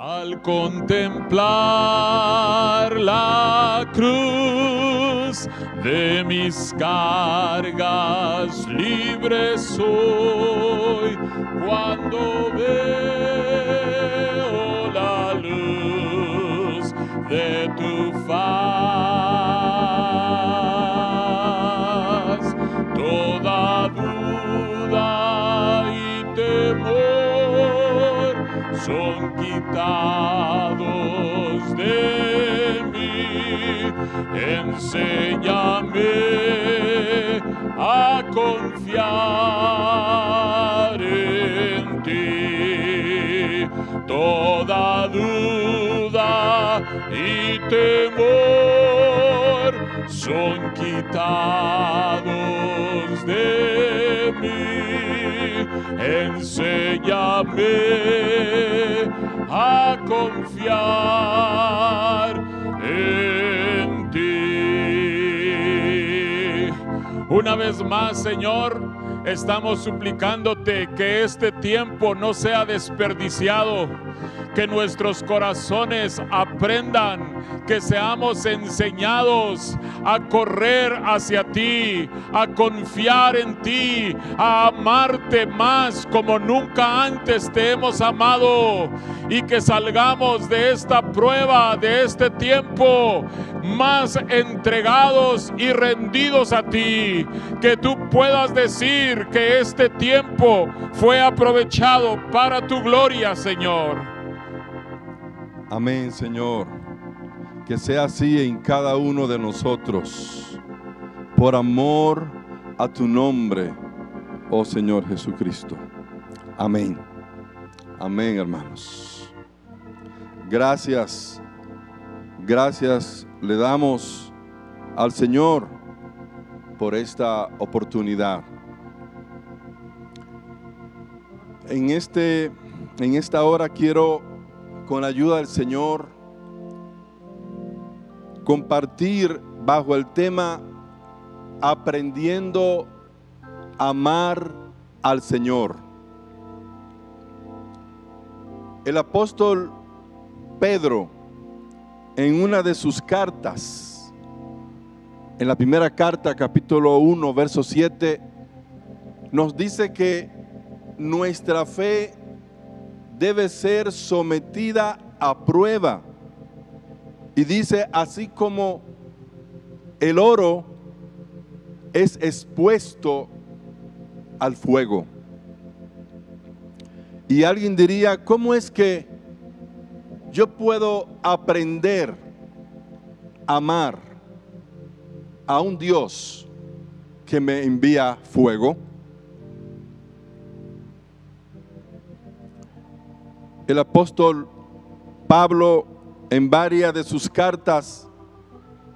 Al contemplar la cruz de mis cargas, libre soy cuando son quitados de mí. Enséñame a confiar en ti. Toda duda y temor son quitados de mí. Enséñame confiar en ti. Una vez más, Señor, estamos suplicándote que este tiempo no sea desperdiciado, que nuestros corazones aprendan, que seamos enseñados a correr hacia ti, a confiar en ti, a amarte más como nunca antes te hemos amado y que salgamos de esta prueba, de este tiempo, más entregados y rendidos a ti, que tú puedas decir que este tiempo fue aprovechado para tu gloria, Señor. Amén, Señor. Que sea así en cada uno de nosotros. Por amor a tu nombre, oh Señor Jesucristo. Amén. Amén, hermanos. Gracias. Gracias le damos al Señor por esta oportunidad. En, este, en esta hora quiero, con la ayuda del Señor, compartir bajo el tema aprendiendo a amar al Señor. El apóstol Pedro, en una de sus cartas, en la primera carta, capítulo 1, verso 7, nos dice que nuestra fe debe ser sometida a prueba. Y dice, así como el oro es expuesto al fuego. Y alguien diría, ¿cómo es que yo puedo aprender a amar a un Dios que me envía fuego? El apóstol Pablo en varias de sus cartas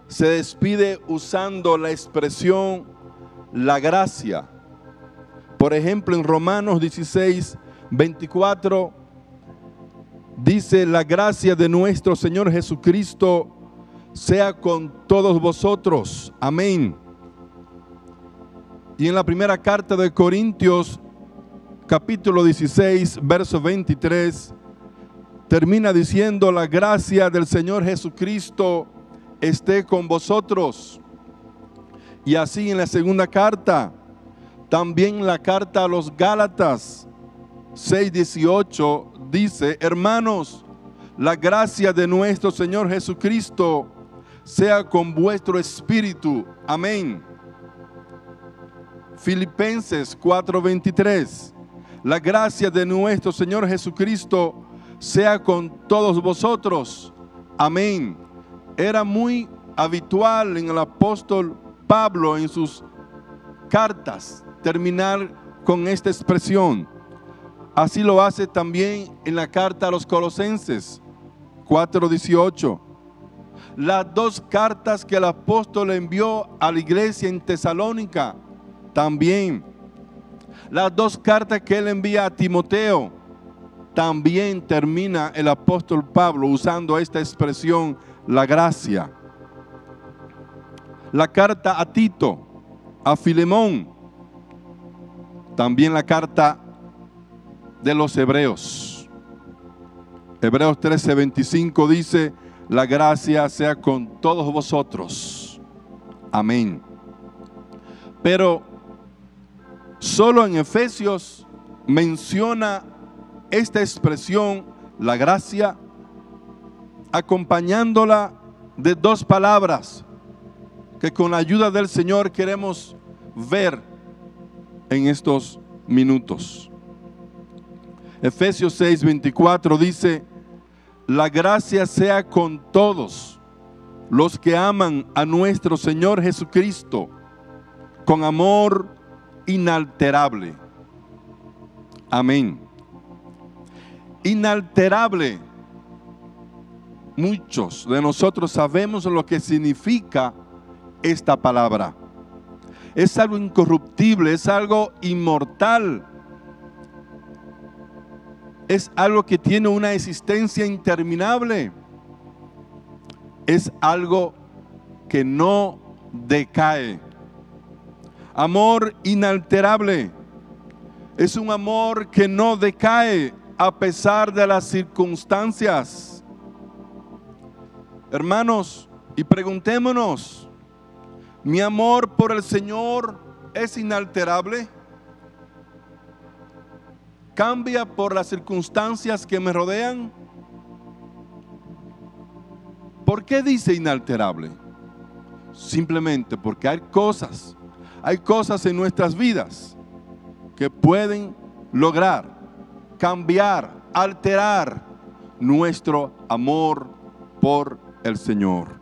se despide usando la expresión la gracia. Por ejemplo, en Romanos 16, 24 dice, la gracia de nuestro Señor Jesucristo sea con todos vosotros. Amén. Y en la primera carta de Corintios, capítulo 16, verso 23, termina diciendo, la gracia del Señor Jesucristo esté con vosotros. Y así en la segunda carta, también la carta a los Gálatas 6:18 dice, hermanos, la gracia de nuestro Señor Jesucristo sea con vuestro espíritu. Amén. Filipenses 4:23, la gracia de nuestro Señor Jesucristo sea con todos vosotros. Amén. Era muy habitual en el apóstol Pablo en sus cartas terminar con esta expresión. Así lo hace también en la carta a los Colosenses 4:18. Las dos cartas que el apóstol envió a la iglesia en Tesalónica también. Las dos cartas que él envía a Timoteo también termina el apóstol Pablo usando esta expresión, la gracia. La carta a Tito, a Filemón, también la carta de los hebreos. Hebreos 13:25 dice, la gracia sea con todos vosotros. Amén. Pero solo en Efesios menciona esta expresión, la gracia, acompañándola de dos palabras que con la ayuda del Señor queremos ver en estos minutos. Efesios 6:24 dice, la gracia sea con todos los que aman a nuestro Señor Jesucristo con amor inalterable. Amén. Inalterable. Muchos de nosotros sabemos lo que significa esta palabra. Es algo incorruptible, es algo inmortal. Es algo que tiene una existencia interminable. Es algo que no decae. Amor inalterable. Es un amor que no decae a pesar de las circunstancias. Hermanos, y preguntémonos, ¿mi amor por el Señor es inalterable? ¿Cambia por las circunstancias que me rodean? ¿Por qué dice inalterable? Simplemente porque hay cosas hay cosas en nuestras vidas que pueden lograr, cambiar, alterar nuestro amor por el Señor.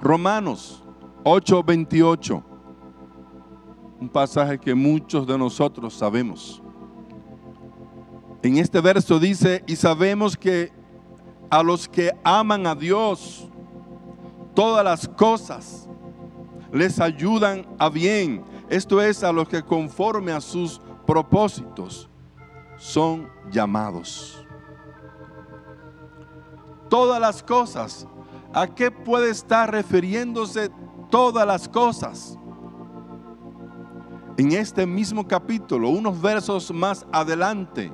Romanos 8:28, un pasaje que muchos de nosotros sabemos. En este verso dice, y sabemos que a los que aman a Dios, todas las cosas les ayudan a bien. Esto es a los que conforme a sus propósitos son llamados. Todas las cosas. ¿A qué puede estar refiriéndose todas las cosas? En este mismo capítulo, unos versos más adelante,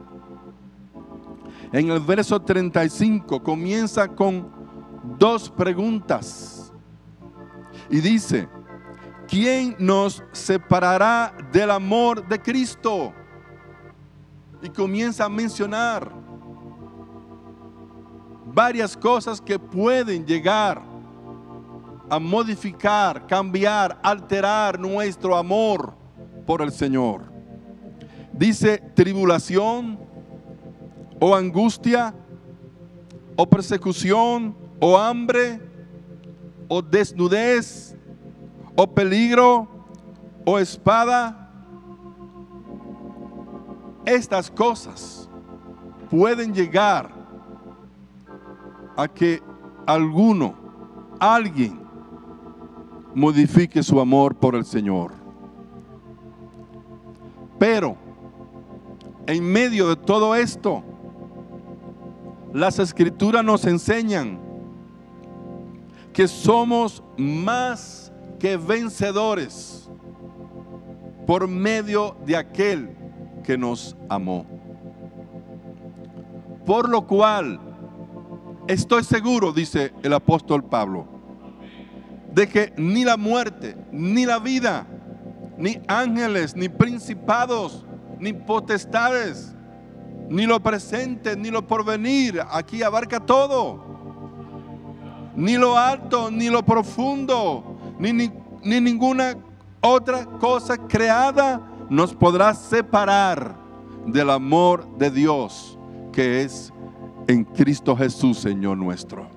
en el verso 35, comienza con dos preguntas. Y dice, ¿quién nos separará del amor de Cristo? Y comienza a mencionar varias cosas que pueden llegar a modificar, cambiar, alterar nuestro amor por el Señor. Dice tribulación o angustia o persecución o hambre o desnudez o peligro o espada. Estas cosas pueden llegar a que alguno, alguien, modifique su amor por el Señor. Pero, en medio de todo esto, las escrituras nos enseñan que somos más que vencedores por medio de aquel que nos amó. Por lo cual, estoy seguro, dice el apóstol Pablo, de que ni la muerte, ni la vida, ni ángeles, ni principados, ni potestades, ni lo presente, ni lo porvenir, aquí abarca todo, ni lo alto, ni lo profundo, ni, ninguna otra cosa creada nos podrá separar del amor de Dios que es en Cristo Jesús, Señor nuestro.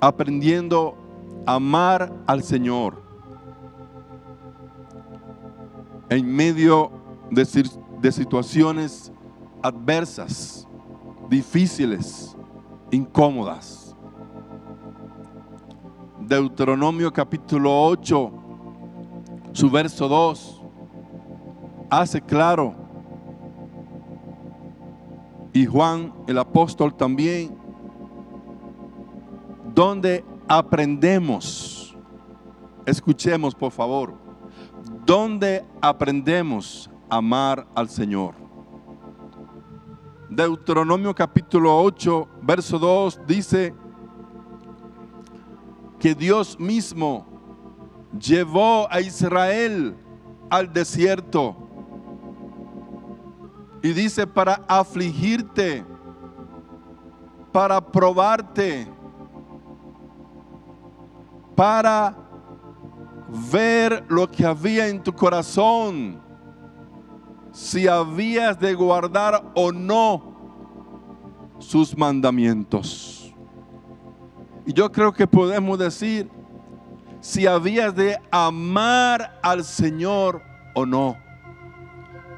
Aprendiendo a amar al Señor en medio de, situaciones adversas, difíciles, incómodas. Deuteronomio capítulo 8, su verso 2, hace claro, y Juan el apóstol también, donde aprendemos, escuchemos por favor, donde aprendemos a amar al Señor. Deuteronomio capítulo 8, verso 2 dice que Dios mismo llevó a Israel al desierto. Y dice para afligirte, para probarte, para ver lo que había en tu corazón, si habías de guardar o no sus mandamientos. Y yo creo que podemos decir si habías de amar al Señor o no.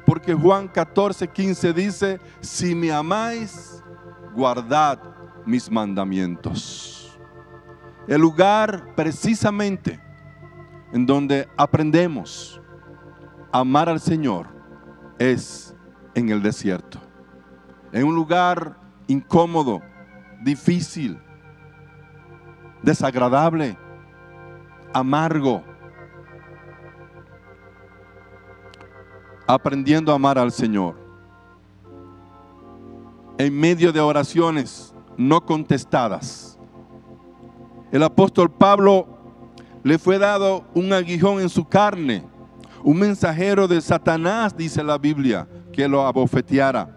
Porque Juan 14, 15 dice, si me amáis, guardad mis mandamientos. El lugar precisamente en donde aprendemos a amar al Señor es en el desierto. En un lugar incómodo, difícil, desagradable, amargo. Aprendiendo a amar al Señor. En medio de oraciones no contestadas. El apóstol Pablo le fue dado un aguijón en su carne, un mensajero de Satanás, dice la Biblia, que lo abofeteara,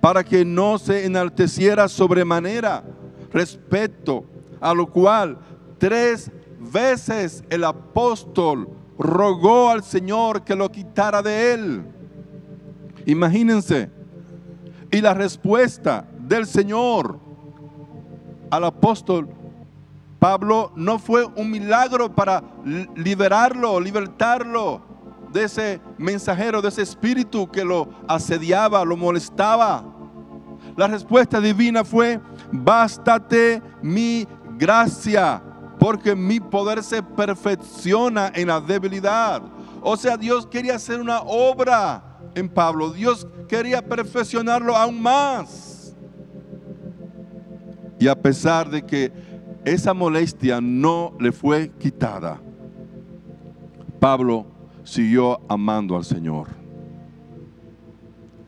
para que no se enalteciera sobremanera, respecto a lo cual tres veces el apóstol rogó al Señor que lo quitara de él. Imagínense. Y la respuesta del Señor al apóstol Pablo no fue un milagro para liberarlo, libertarlo de ese mensajero, de ese espíritu que lo asediaba, lo molestaba. La respuesta divina fue, bástate mi gracia, porque mi poder se perfecciona en la debilidad. O sea, Dios quería hacer una obra en Pablo. Dios quería perfeccionarlo aún más. Y a pesar de que esa molestia no le fue quitada, Pablo siguió amando al Señor.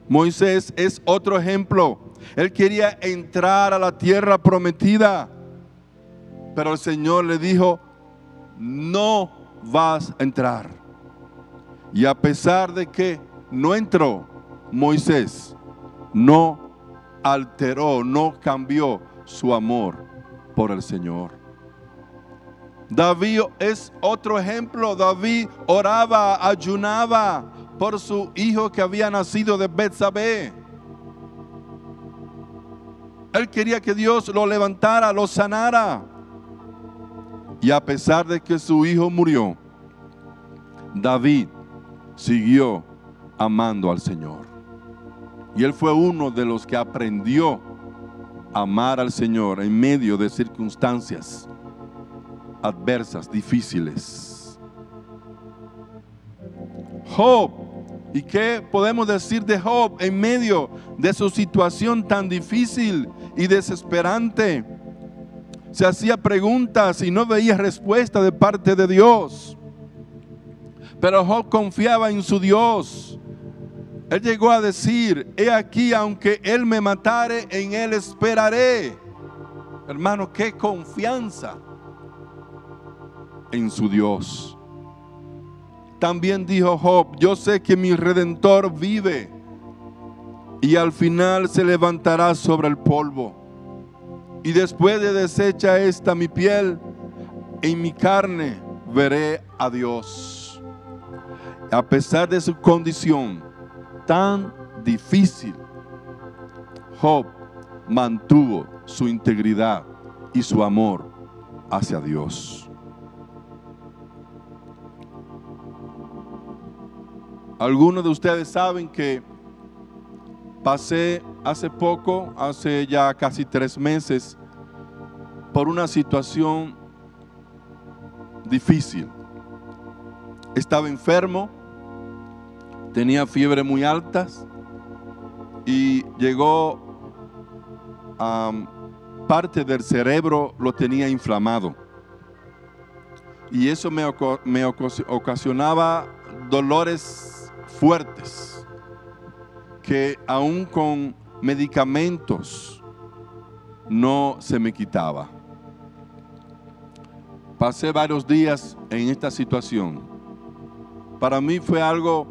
Moisés es otro ejemplo. Él quería entrar a la tierra prometida, pero el Señor le dijo, no vas a entrar. Y a pesar de que no entró, Moisés no alteró, no cambió su amor por el Señor. David es otro ejemplo. David oraba, ayunaba por su hijo que había nacido de Betsabé. Él quería que Dios lo levantara, lo sanara. Y a pesar de que su hijo murió, David siguió amando al Señor. Y él fue uno de los que aprendió amar al Señor en medio de circunstancias adversas, difíciles. Job, ¿y qué podemos decir de Job en medio de su situación tan difícil y desesperante? Se hacía preguntas y no veía respuesta de parte de Dios. Pero Job confiaba en su Dios él llegó a decir, he aquí, aunque Él me matare, en Él esperaré. Hermano, qué confianza en su Dios. También dijo Job, yo sé que mi redentor vive y al final se levantará sobre el polvo. Y después de deshecha esta mi piel, en mi carne veré a Dios. A pesar de su condición, tan difícil, Job mantuvo su integridad y su amor hacia Dios. Algunos de ustedes saben que pasé hace poco, hace ya casi tres meses, por una situación difícil. Estaba enfermo, tenía fiebre muy altas y llegó a parte del cerebro lo tenía inflamado. Y eso me, me ocasionaba dolores fuertes que aún con medicamentos, no se me quitaba. Pasé varios días en esta situación. Para mí fue algo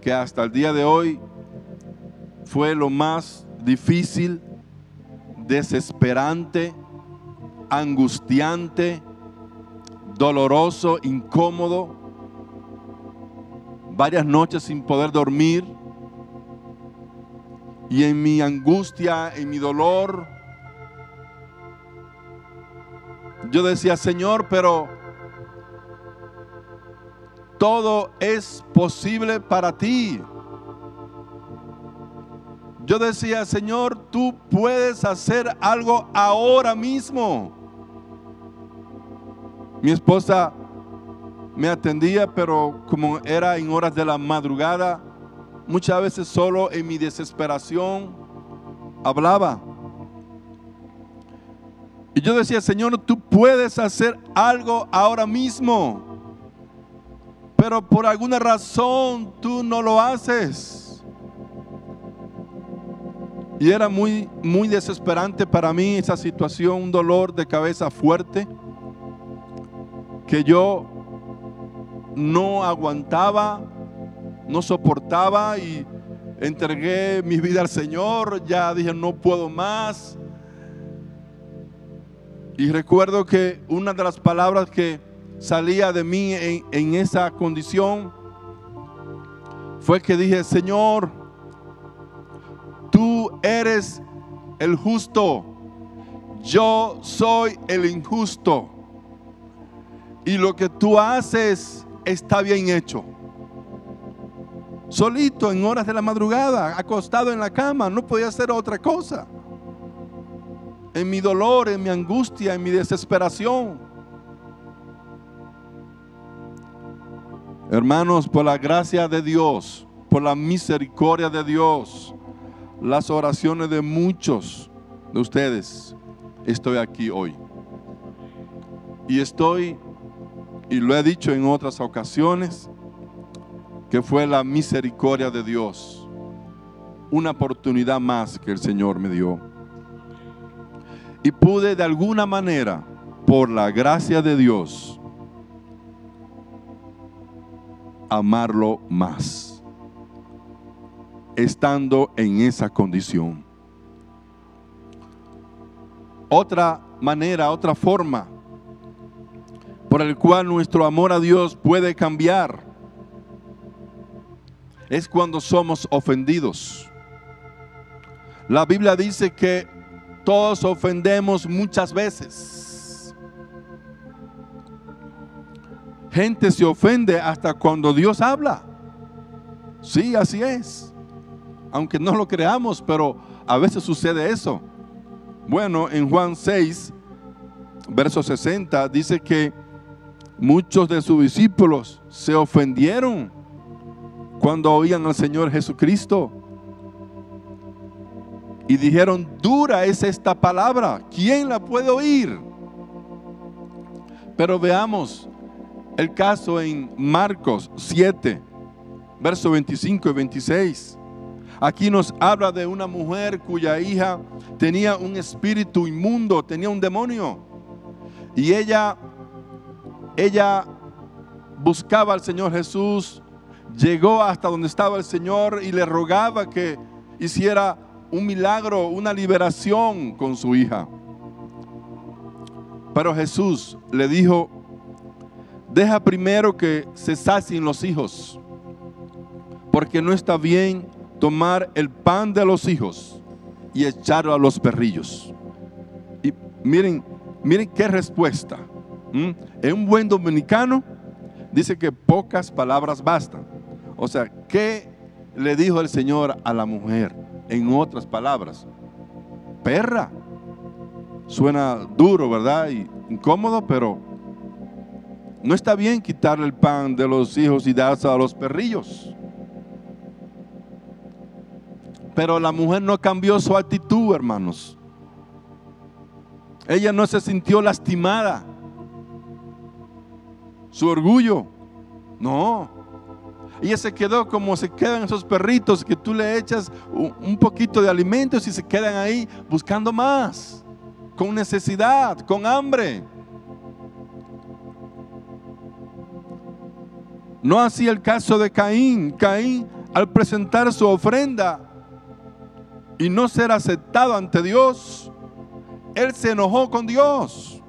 que hasta el día de hoy fue lo más difícil, desesperante, angustiante, doloroso, incómodo. Varias noches sin poder dormir. Y en mi angustia, en mi dolor, yo decía, Señor, pero todo es posible para ti. Yo decía, Señor, tú puedes hacer algo ahora mismo. Mi esposa me atendía, pero como era en horas de la madrugada, muchas veces solo en mi desesperación hablaba. Y yo decía, Señor, tú puedes hacer algo ahora mismo, pero por alguna razón tú no lo haces. Y era muy, muy desesperante para mí esa situación, un dolor de cabeza fuerte, que yo no aguantaba, no soportaba y entregué mi vida al Señor, ya dije, no puedo más. Y recuerdo que una de las palabras que salía de mí en, esa condición fue que dije, Señor, tú eres el justo, yo soy el injusto. Y lo que tú haces está bien hecho. Solito en horas de la madrugada, acostado en la cama, no podía hacer otra cosa. En mi dolor, en mi angustia, en mi desesperación. Hermanos, por la gracia de Dios, por la misericordia de Dios, las oraciones de muchos de ustedes, estoy aquí hoy. Y estoy, y lo he dicho en otras ocasiones, que fue la misericordia de Dios. Una oportunidad más que el Señor me dio. Y pude de alguna manera, por la gracia de Dios, amarlo más, estando en esa condición. Otra manera, otra forma por el cual nuestro amor a Dios puede cambiar es cuando somos ofendidos. La Biblia dice que todos ofendemos muchas veces. Gente se ofende hasta cuando Dios habla. Sí, así es. Aunque no lo creamos, pero a veces sucede eso. Bueno, en Juan 6, verso 60, dice que muchos de sus discípulos se ofendieron cuando oían al Señor Jesucristo. Y dijeron, dura es esta palabra, ¿quién la puede oír? Pero veamos el caso en Marcos 7, verso 25 y 26. Aquí nos habla de una mujer cuya hija tenía un espíritu inmundo, tenía un demonio. Y ella, ella buscaba al Señor Jesús, llegó hasta donde estaba el Señor y le rogaba que hiciera un milagro, una liberación con su hija. Pero Jesús le dijo, deja primero que se sacien los hijos, porque no está bien tomar el pan de los hijos y echarlo a los perrillos. Y miren, miren qué respuesta. En un buen dominicano dice que pocas palabras bastan. O sea, ¿qué le dijo el Señor a la mujer? En otras palabras, perra. Suena duro, ¿verdad? Y incómodo, pero no está bien quitarle el pan de los hijos y darse a los perrillos. Pero la mujer no cambió su actitud, hermanos. Ella no se sintió lastimada. Su orgullo. No. Ella se quedó como se quedan esos perritos que tú le echas un, poquito de alimentos y se quedan ahí buscando más, con necesidad, con hambre. No así el caso de Caín. Caín, al presentar su ofrenda y no ser aceptado ante Dios, él se enojó con Dios.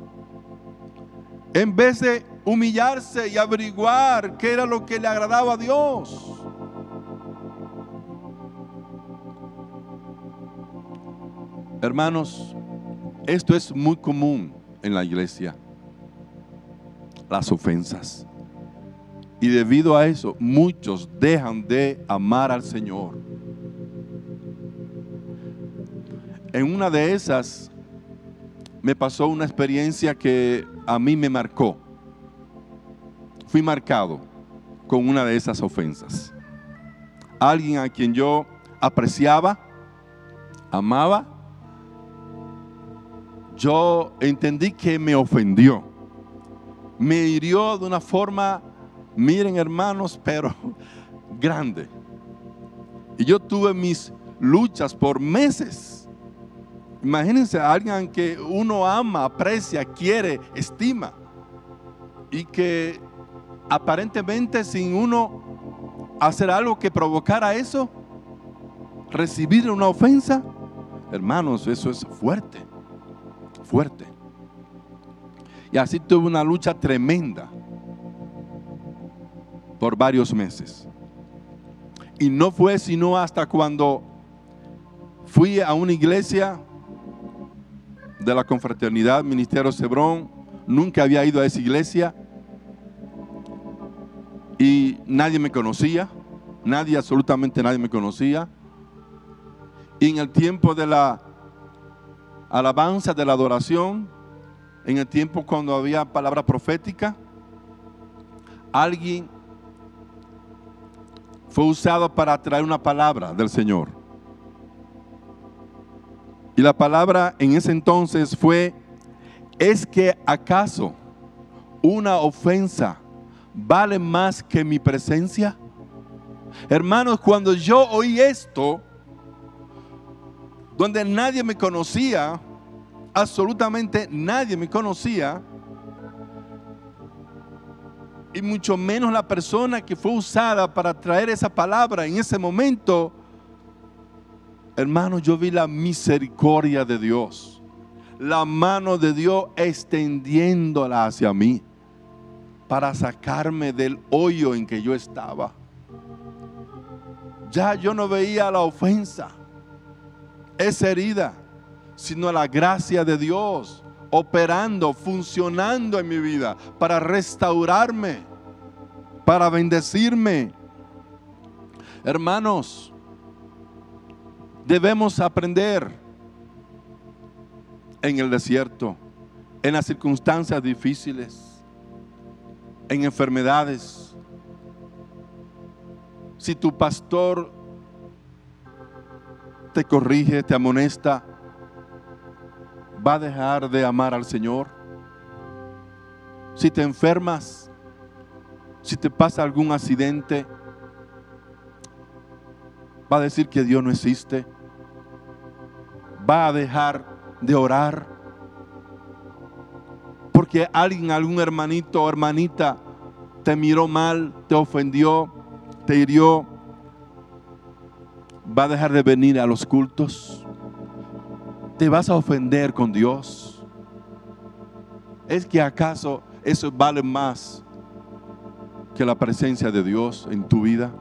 En vez de humillarse y averiguar qué era lo que le agradaba a Dios. Hermanos, esto es muy común en la iglesia. Las ofensas. Y debido a eso, muchos dejan de amar al Señor. En una de esas me pasó una experiencia que a mí me marcó. Fui marcado con una de esas ofensas. Alguien a quien yo apreciaba, amaba, yo entendí que me ofendió. Me hirió de una forma miren hermanos, pero grande. Y yo tuve mis luchas por meses. Imagínense a alguien que uno ama, aprecia, quiere, estima. Y que aparentemente sin uno hacer algo que provocara eso, recibir una ofensa, hermanos, eso es fuerte, fuerte. Y así tuve una lucha tremenda por varios meses. Y no fue sino hasta cuando fui a una iglesia de la confraternidad Ministerio Cebrón, nunca había ido a esa iglesia y nadie me conocía, nadie, absolutamente nadie me conocía. Y en el tiempo de la alabanza, de la adoración, en el tiempo cuando había palabra profética, alguien fue usado para traer una palabra del Señor. Y la palabra en ese entonces fue, ¿es que acaso una ofensa vale más que mi presencia? Hermanos, cuando yo oí esto, donde nadie me conocía, absolutamente nadie me conocía, y mucho menos la persona que fue usada para traer esa palabra en ese momento, hermano, yo vi la misericordia de Dios, la mano de Dios extendiéndola hacia mí para sacarme del hoyo en que yo estaba. Ya yo no veía la ofensa, esa herida, sino la gracia de Dios operando, funcionando en mi vida para restaurarme, para bendecirme. Hermanos, debemos aprender en el desierto, en las circunstancias difíciles, en enfermedades. Si tu pastor te corrige, te amonesta, va a dejar de amar al Señor. Si te enfermas, si te pasa algún accidente, va a decir que Dios no existe. Va a dejar de orar. Porque alguien, algún hermanito o hermanita te miró mal, te ofendió, te hirió. Va a dejar de venir a los cultos te vas a ofender con Dios? ¿Es que acaso eso vale más que la presencia de Dios en tu vida?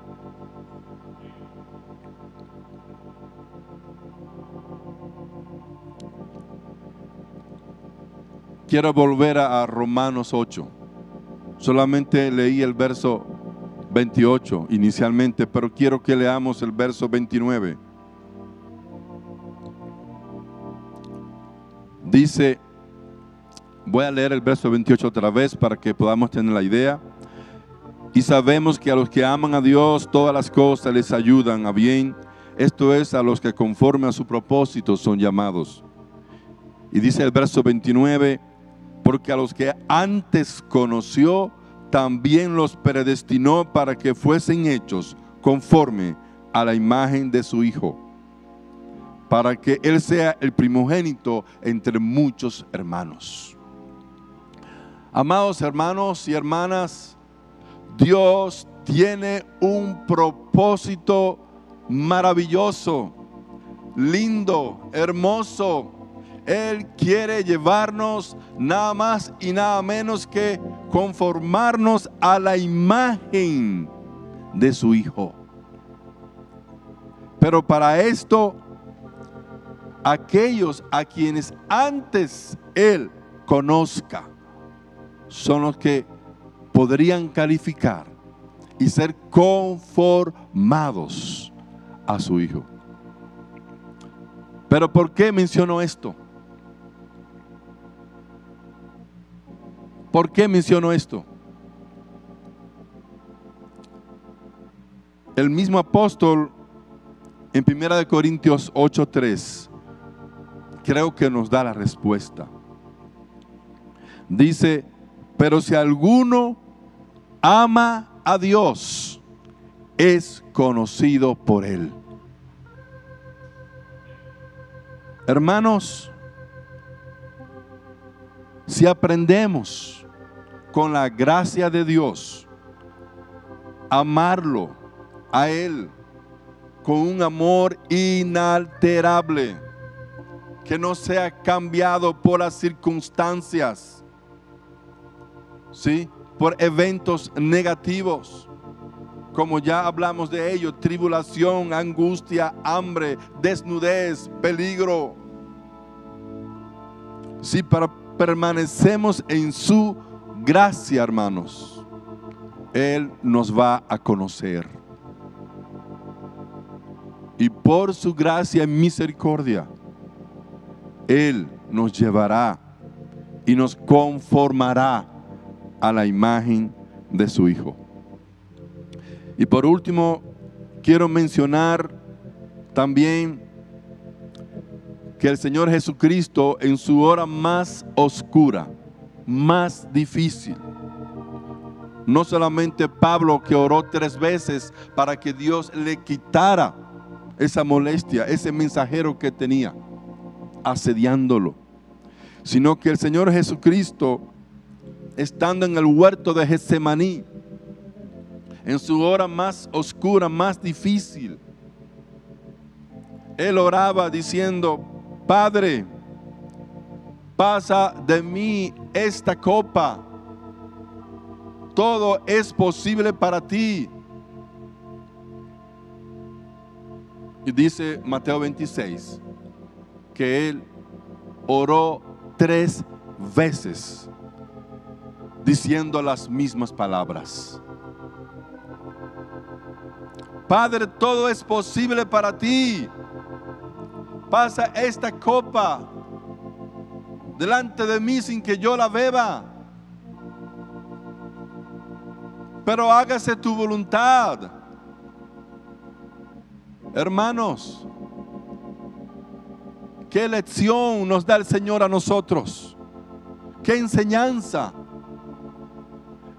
Quiero volver a, Romanos 8. Solamente leí el verso 28 inicialmente, pero quiero que leamos el verso 29. Dice, voy a leer el verso 28 otra vez para que podamos tener la idea. Y sabemos que a los que aman a Dios todas las cosas les ayudan a bien. Esto es a los que conforme a su propósito son llamados. Y dice el verso 29, porque a los que antes conoció, también los predestinó para que fuesen hechos conforme a la imagen de su Hijo, para que Él sea el primogénito entre muchos hermanos. Amados hermanos y hermanas, Dios tiene un propósito maravilloso, lindo, hermoso. Él quiere llevarnos nada más y nada menos que conformarnos a la imagen de su Hijo. Pero para esto, aquellos a quienes antes Él conozca, son los que podrían calificar y ser conformados a su Hijo. Pero ¿por qué menciono esto? ¿Por qué menciono esto? El mismo apóstol en 1 Corintios 8:3 creo que nos da la respuesta. Dice, pero si alguno ama a Dios, es conocido por Él. Hermanos, si aprendemos con la gracia de Dios, amarlo a Él con un amor inalterable, que no sea cambiado por las circunstancias, ¿sí? por eventos negativos, como ya hablamos de ello, tribulación, angustia, hambre, desnudez, peligro. Si permanecemos en su gracia, hermanos, Él nos va a conocer. Y por su gracia y misericordia, Él nos llevará y nos conformará a la imagen de su Hijo. Y por último, quiero mencionar también que el Señor Jesucristo en su hora más oscura, más difícil, no solamente Pablo que oró tres veces para que Dios le quitara esa molestia, ese mensajero que tenía, asediándolo, sino que el Señor Jesucristo, estando en el huerto de Getsemaní, en su hora más oscura, más difícil, él oraba diciendo, Padre, pasa de mí esta copa. Todo es posible para ti. Y dice Mateo 26 que él oró tres veces diciendo las mismas palabras. Padre, todo es posible para ti. Pasa esta copa delante de mí sin que yo la beba. Pero hágase tu voluntad. Hermanos, qué lección nos da el Señor a nosotros. Qué enseñanza.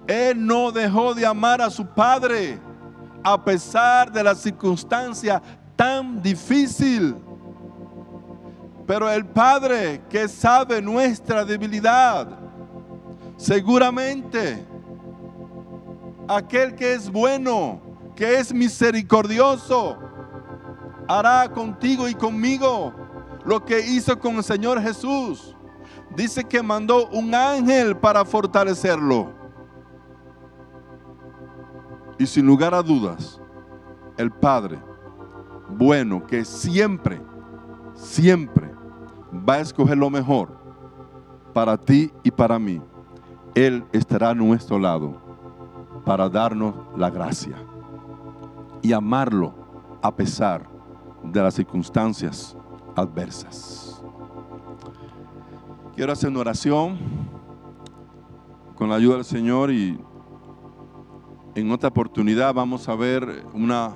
Él no dejó de amar a su Padre a pesar de la circunstancia tan difícil. Pero el Padre que sabe nuestra debilidad, seguramente aquel que es bueno, que es misericordioso, hará contigo y conmigo lo que hizo con el Señor Jesús. Dice que mandó un ángel para fortalecerlo. Y sin lugar a dudas, el Padre bueno que siempre, siempre va a escoger lo mejor para ti y para mí, Él estará a nuestro lado para darnos la gracia y amarlo a pesar de las circunstancias adversas. Quiero hacer una oración con la ayuda del Señor y en otra oportunidad vamos a ver una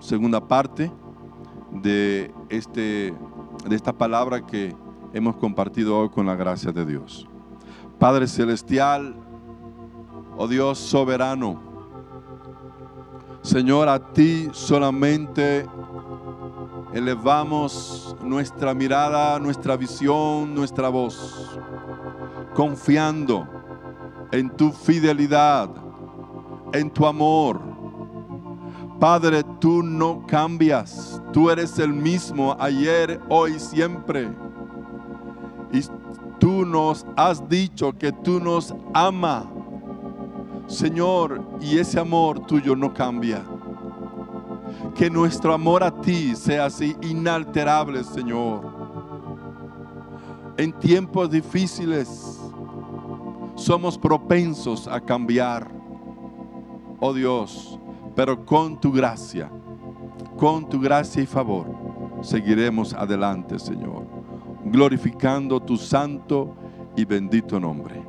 segunda parte de, este, de esta palabra que hemos compartido hoy con la gracia de Dios. Padre Celestial, Oh Dios soberano, Señor, a ti solamente elevamos nuestra mirada, nuestra visión, nuestra voz, confiando en tu fidelidad, en tu amor. Padre, tú no cambias, tú eres el mismo ayer, hoy, siempre. Y tú nos has dicho que tú nos amas Señor, y ese amor tuyo no cambia. Que nuestro amor a ti sea así inalterable, Señor. En tiempos difíciles somos propensos a cambiar, oh Dios, pero con tu gracia, con tu gracia y favor, seguiremos adelante, Señor, glorificando tu santo y bendito nombre.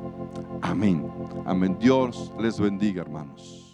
Amén. Amén. Dios les bendiga, hermanos.